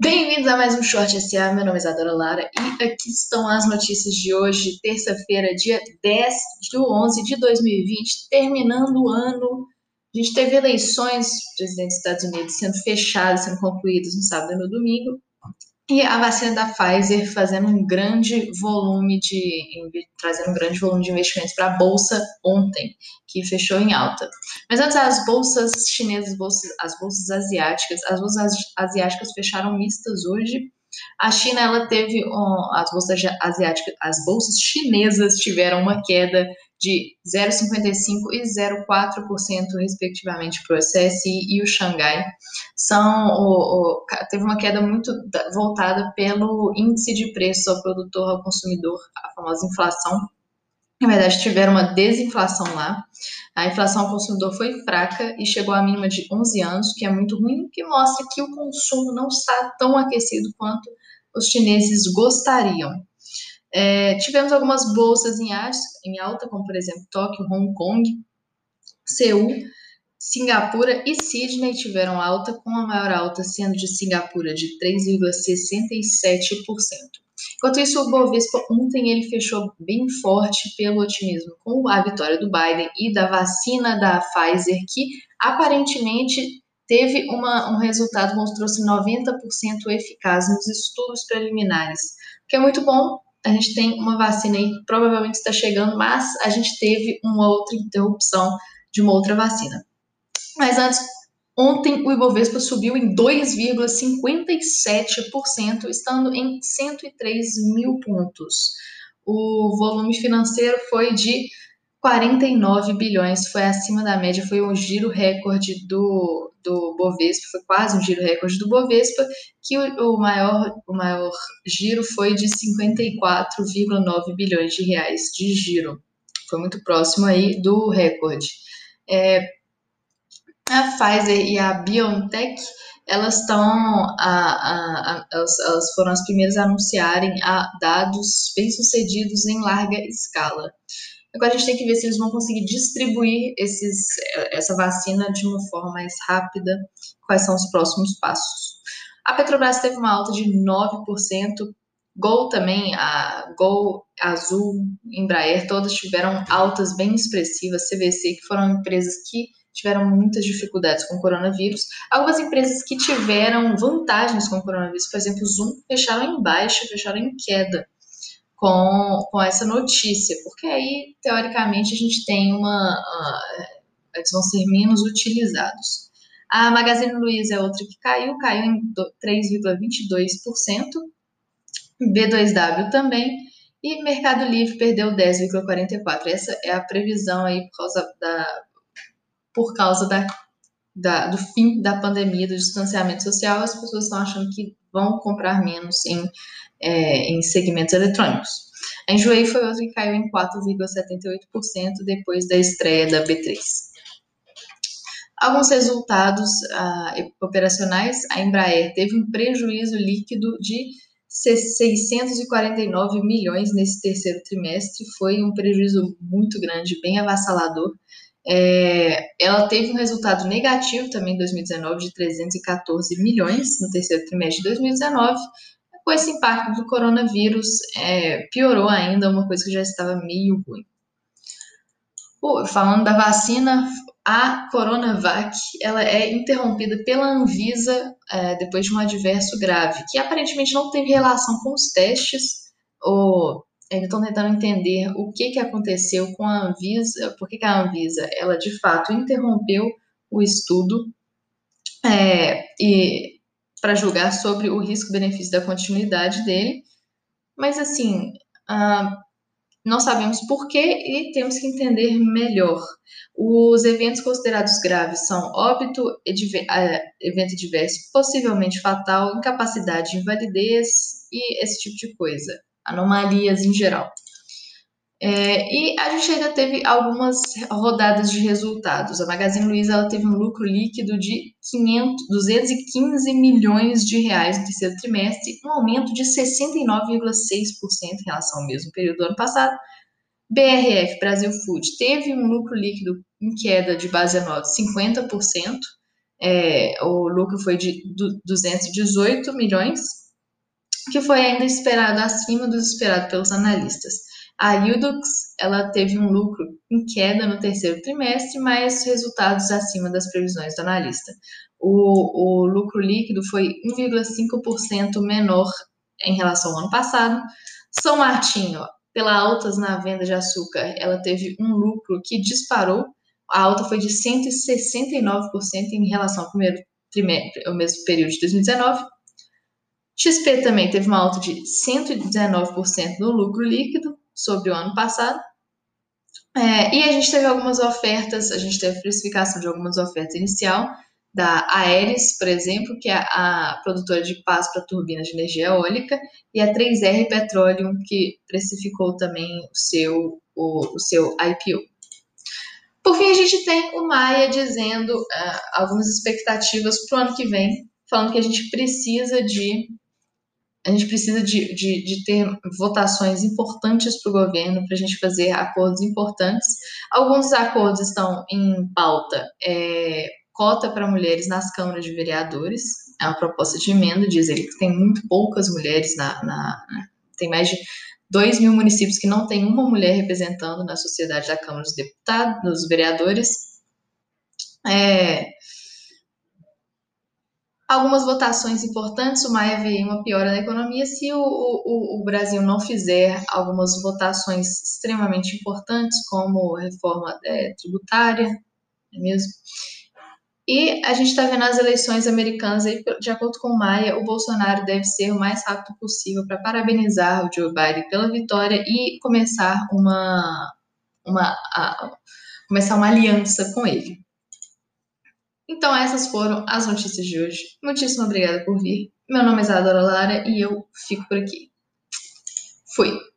Bem-vindos a mais um Short SA, meu nome é Isadora Lara e aqui estão as notícias de hoje, terça-feira, dia 10 de 11 de 2020, terminando o ano. A gente teve eleições, presidente dos Estados Unidos sendo fechadas, sendo concluídas no sábado e no domingo, e a vacina da Pfizer fazendo um grande volume de trazendo um grande volume de investimentos para a bolsa ontem, que fechou em alta. Mas antes as bolsas chinesas, bolsas, as bolsas asiáticas, as bolsas asiáticas fecharam mistas hoje. A China ela teve um, as bolsas asiáticas, as bolsas chinesas tiveram uma queda de 0,55% e 0,4%, respectivamente, para o SSI e o Xangai. São, o, o, teve uma queda muito voltada pelo índice de preço ao produtor, ao consumidor, a famosa inflação. Na verdade, tiveram uma desinflação lá. A inflação ao consumidor foi fraca e chegou à mínima de 11 anos, que é muito ruim, que mostra que o consumo não está tão aquecido quanto os chineses gostariam. É, tivemos algumas bolsas em, em alta, como por exemplo Tóquio, Hong Kong, Seul, Singapura e Sydney tiveram alta, com a maior alta sendo de Singapura de 3,67%. Enquanto isso, o Bovespa ontem ele fechou bem forte pelo otimismo com a vitória do Biden e da vacina da Pfizer, que aparentemente teve uma, um resultado, mostrou-se 90% eficaz nos estudos preliminares, que é muito bom, a gente tem uma vacina aí que provavelmente está chegando, mas a gente teve uma outra interrupção de uma outra vacina. Mas antes, ontem o Ibovespa subiu em 2,57%, estando em 103 mil pontos. O volume financeiro foi de 49 bilhões, foi acima da média, foi um giro recorde do, do Bovespa, foi quase um giro recorde do Bovespa, que o, o maior, o maior giro foi de 54,9 bilhões de reais de giro. Foi muito próximo aí do recorde. É, a Pfizer e a BioNTech, elas estão, elas, elas foram as primeiras a anunciarem a dados bem-sucedidos em larga escala. Agora a gente tem que ver se eles vão conseguir distribuir esses, essa vacina de uma forma mais rápida, quais são os próximos passos. A Petrobras teve uma alta de 9%, Gol também, a Gol, Azul, Embraer, todas tiveram altas bem expressivas, CVC, que foram empresas que tiveram muitas dificuldades com o coronavírus. Algumas empresas que tiveram vantagens com o coronavírus, por exemplo, Zoom, fecharam em baixa, fecharam em queda com, com essa notícia, porque aí, teoricamente, a gente tem uma. Uh, eles vão ser menos utilizados. A Magazine Luiza é outra que caiu, caiu em 3,22%. B2W também. E Mercado Livre perdeu 10,44%. Essa é a previsão aí por causa da, por causa da, da, do fim da pandemia, do distanciamento social. As pessoas estão achando que vão comprar menos em é, em segmentos eletrônicos. A Enjoei foi outra que caiu em 4,78% depois da estreia da B3. Alguns resultados uh, operacionais, a Embraer teve um prejuízo líquido de 649 milhões nesse terceiro trimestre, foi um prejuízo muito grande, bem avassalador. É, ela teve um resultado negativo também em 2019 de 314 milhões no terceiro trimestre de 2019, com esse impacto do coronavírus, é, piorou ainda uma coisa que já estava meio ruim. Falando da vacina, a Coronavac ela é interrompida pela Anvisa é, depois de um adverso grave, que aparentemente não teve relação com os testes, ou estão tentando entender o que, que aconteceu com a Anvisa, por que, que a Anvisa ela de fato interrompeu o estudo é, e para julgar sobre o risco-benefício da continuidade dele, mas assim, uh, não sabemos por quê e temos que entender melhor. Os eventos considerados graves são óbito, uh, evento adverso possivelmente fatal, incapacidade, invalidez e esse tipo de coisa, anomalias em geral. É, e a gente ainda teve algumas rodadas de resultados. A Magazine Luiza ela teve um lucro líquido de 500, 215 milhões de reais no terceiro trimestre, um aumento de 69,6% em relação ao mesmo período do ano passado. BRF, Brasil Food, teve um lucro líquido em queda de base anual de 50%. é, o lucro foi de 218 milhões, que foi ainda esperado acima do esperado pelos analistas. A Udux ela teve um lucro em queda no terceiro trimestre, mas resultados acima das previsões do analista. O, o lucro líquido foi 1,5% menor em relação ao ano passado. São Martinho, pela altas na venda de açúcar, ela teve um lucro que disparou. A alta foi de 169% em relação ao primeiro trimestre, o mesmo período de 2019. XP também teve uma alta de 119% no lucro líquido sobre o ano passado. É, e a gente teve algumas ofertas, a gente teve precificação de algumas ofertas inicial da Aeres, por exemplo, que é a produtora de pás para turbinas de energia eólica, e a 3R Petroleum, que precificou também o seu, o, o seu IPO. Por fim, a gente tem o Maia dizendo uh, algumas expectativas para o ano que vem, falando que a gente precisa de a gente precisa de, de, de ter votações importantes para o governo, para a gente fazer acordos importantes. Alguns acordos estão em pauta, é, cota para mulheres nas câmaras de vereadores, é uma proposta de emenda, diz ele que tem muito poucas mulheres, na, na tem mais de 2 mil municípios que não tem uma mulher representando na sociedade da Câmara dos Deputados, dos vereadores. É, algumas votações importantes, o Maia vê uma piora na economia se o, o, o, Brasil não fizer algumas votações extremamente importantes, como reforma é, tributária, é mesmo? E a gente está vendo as eleições americanas aí, de acordo com o Maia, o Bolsonaro deve ser o mais rápido possível para parabenizar o Joe Biden pela vitória e começar uma, uma, a, começar uma aliança com ele. Então, essas foram as notícias de hoje. Muitíssimo obrigada por vir. Meu nome é Isadora Lara e eu fico por aqui. Fui!